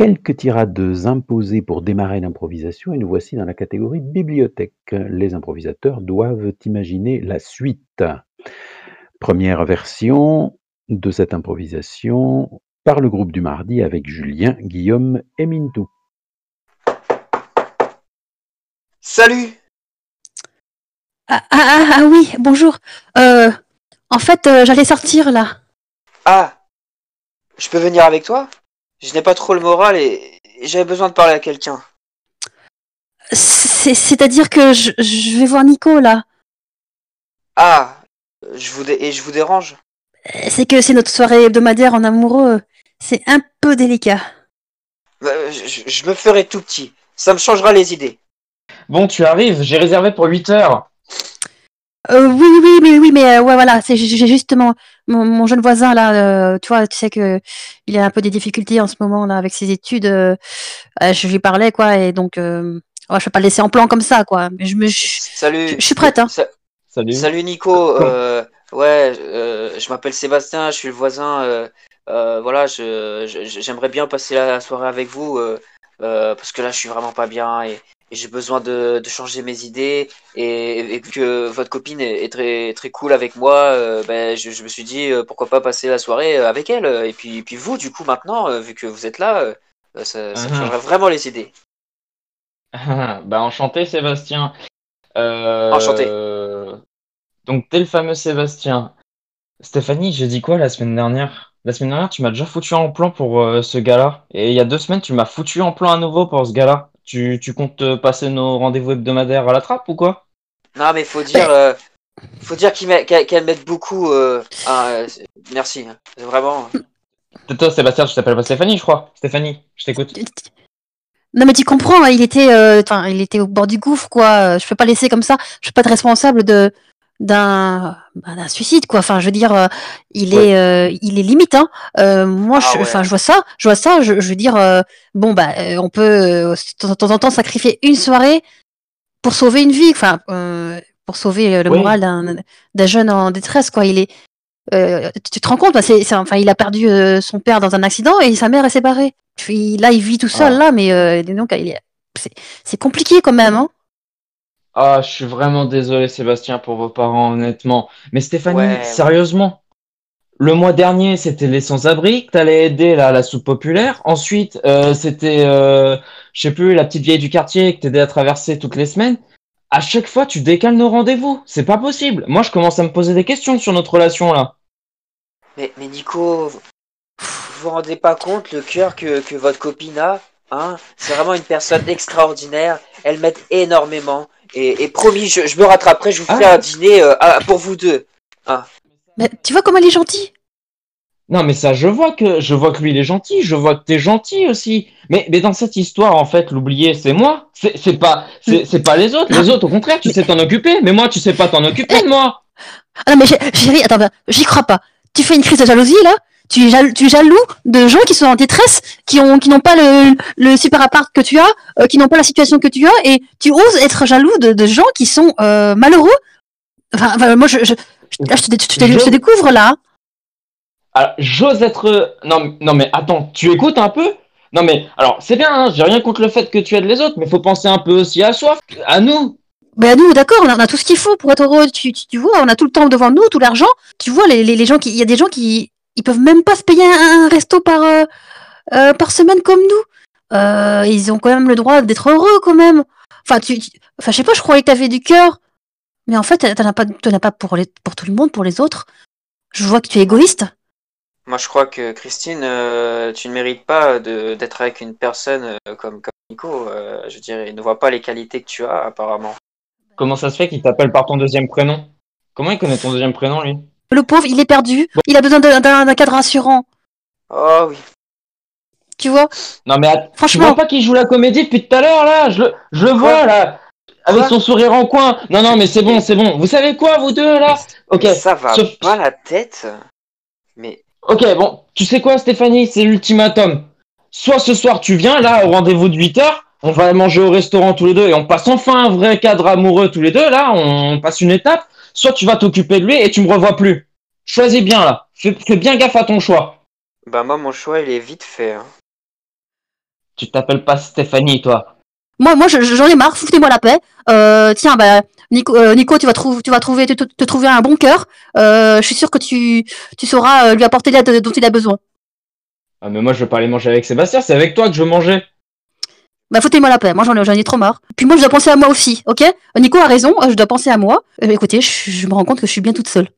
quelques tirades imposées pour démarrer l'improvisation et nous voici dans la catégorie bibliothèque. Les improvisateurs doivent imaginer la suite. Première version de cette improvisation par le groupe du mardi avec Julien, Guillaume et Mintou. Salut ah, ah, ah, ah, oui, bonjour. Euh, en fait, euh, j'allais sortir là. Ah Je peux venir avec toi? Je n'ai pas trop le moral et, j'avais besoin de parler à quelqu'un. C'est-à-dire que je, vais voir Nico là. Ah je vous Et je vous dérange? C'est que c'est notre soirée hebdomadaire en amoureux. C'est un peu délicat. Euh, je, je me ferai tout petit. Ça me changera les idées. Bon, tu arrives, j'ai réservé pour 8 heures. Euh, oui, oui, oui, oui, mais euh, ouais, voilà, c'est j'ai justement mon, jeune voisin là, euh, tu vois, tu sais que il a un peu des difficultés en ce moment là avec ses études. je lui parlais quoi, et donc ouais, je peux pas le laisser en plan comme ça quoi. Mais je me, salut, je, suis prête. Hein. salut. Salut Nico. ouais, je m'appelle Sébastien, je suis le voisin. voilà, je j'aimerais bien passer la soirée avec vous parce que là, je suis vraiment pas bien et j'ai besoin de, changer mes idées et, que votre copine est, très très cool avec moi, euh, ben, je, me suis dit euh, pourquoi pas passer la soirée euh, avec elle et puis puis vous du coup maintenant vu que vous êtes là, ça, ça changerait vraiment les idées. bah enchanté Sébastien. enchanté. Donc t'es le fameux Sébastien. Stéphanie, j'ai dit quoi la semaine dernière? La semaine dernière, tu m'as déjà foutu en plan pour ce gars-là. Et il y a deux semaines, tu m'as foutu en plan à nouveau pour ce gars-là. Tu, comptes passer nos rendez-vous hebdomadaires à la trappe ou quoi? Non, mais faut dire, euh, faut dire qu'elle m'aide beaucoup. Euh, euh, merci, hein. vraiment. Toi, Sébastien, je t'appelle pas Stéphanie, je crois. Stéphanie, je t'écoute. Non mais tu comprends, hein, il était, il était au bord du gouffre quoi. Je peux pas laisser comme ça. Je suis pas être responsable de d'un bah, d'un suicide quoi. Enfin je veux dire il est il est limite hein. moi ah je enfin je vois ça je vois ça je, veux dire bon bah on peut de temps en temps sacrifier une soirée pour sauver une vie enfin pour sauver le moral d'un jeune en détresse quoi. Il est tu te rends compte bah, c'est enfin il a perdu son père dans un accident et sa mère est séparée. Puis là il vit tout seul ah. là mais donc il c'est compliqué quand même hein ah, je suis vraiment désolé, Sébastien, pour vos parents, honnêtement. Mais Stéphanie, sérieusement, le mois dernier, c'était les sans-abri que t'allais aider là, la soupe populaire. Ensuite, euh, c'était, euh, je sais plus, la petite vieille du quartier que t'aidais à traverser toutes les semaines. À chaque fois, tu décales nos rendez-vous. C'est pas possible. Moi, je commence à me poser des questions sur notre relation là. Mais, mais Nico, vous vous rendez pas compte le cœur que, que votre copine a hein? C'est vraiment une personne extraordinaire. Elle m'aide énormément. Et, promis, je, me rattraperai, je vous ferai ah. un dîner euh, pour vous deux. Ah. Mais tu vois comment il est gentil? Non, mais ça, je vois que je vois que lui il est gentil, je vois que t'es gentil aussi. Mais, mais dans cette histoire, en fait, l'oublier, c'est moi. C'est pas c'est pas les autres. Les autres, au contraire, tu sais t'en occuper. Mais moi, tu sais pas t'en occuper de moi. Ah non, mais chérie, attends, j'y crois pas. Tu fais une crise de jalousie là? Tu es, tu jaloux de gens qui sont en détresse, qui ont qui n'ont pas le, le super appart que tu as, euh, qui n'ont pas la situation que tu as, et tu oses être jaloux de, de gens qui sont euh, malheureux. Enfin, moi, je, je, je, te, découvre là. Alors, j'ose être. Non, non, mais attends, tu écoutes un peu? Non, mais alors, c'est bien, hein, j'ai rien contre le fait que tu aides les autres, mais faut penser un peu aussi à soi, à nous. Ben nous, d'accord, on, a tout ce qu'il faut pour être heureux. Tu, tu, vois, on a tout le temps devant nous, tout l'argent. Tu vois, les, les, les gens qui, il y a des gens qui, ils peuvent même pas se payer un, resto par, euh, euh, par semaine comme nous. Euh, ils ont quand même le droit d'être heureux quand même. Enfin, tu, enfin, je sais pas, je croyais que t'avais du cœur. Mais en fait, t'en as pas, t'en as pas pour, les, pour tout le monde, pour les autres. Je vois que tu es égoïste. Moi, je crois que Christine, tu ne mérites pas d'être avec une personne comme, comme Nico. je dirais, il ne voit pas les qualités que tu as, apparemment. Comment ça se fait qu'il t'appelle par ton deuxième prénom? Comment il connaît ton deuxième prénom, lui? Le pauvre, il est perdu. Il a besoin d'un cadre rassurant. Oh oui. Tu vois? Non mais franchement, tu vois pas qu'il joue la comédie depuis tout à l'heure là? Je, je le vois là avec son sourire en coin. Non non mais c'est bon, c'est bon. Vous savez quoi vous deux là? Ok. Ça va pas la tête. Mais. Ok bon, tu sais quoi Stéphanie, c'est l'ultimatum. Soit ce soir tu viens là au rendez-vous de 8h, on va manger au restaurant tous les deux et on passe enfin un vrai cadre amoureux tous les deux là, on passe une étape soit tu vas t'occuper de lui et tu me revois plus. Choisis bien là. Fais, bien gaffe à ton choix. Bah moi mon choix il est vite fait. Hein. Tu t'appelles pas Stéphanie, toi. Moi, moi, j'en ai marre. Foutez-moi la paix. Euh, tiens, bah, Nico, euh, Nico, tu vas, trouver, tu vas trouver, te, te, trouver un bon cœur. Euh, je suis sûr que tu, tu sauras lui apporter l'aide dont il a besoin. Ah, mais moi, je veux pas aller manger avec Sébastien. C'est avec toi que je veux manger. Bah, foutez-moi la paix. Moi, j'en ai, ai trop marre. Puis moi, je dois penser à moi aussi, ok? Nico a raison. Je dois penser à moi. écoutez, je, je me rends compte que je suis bien toute seule.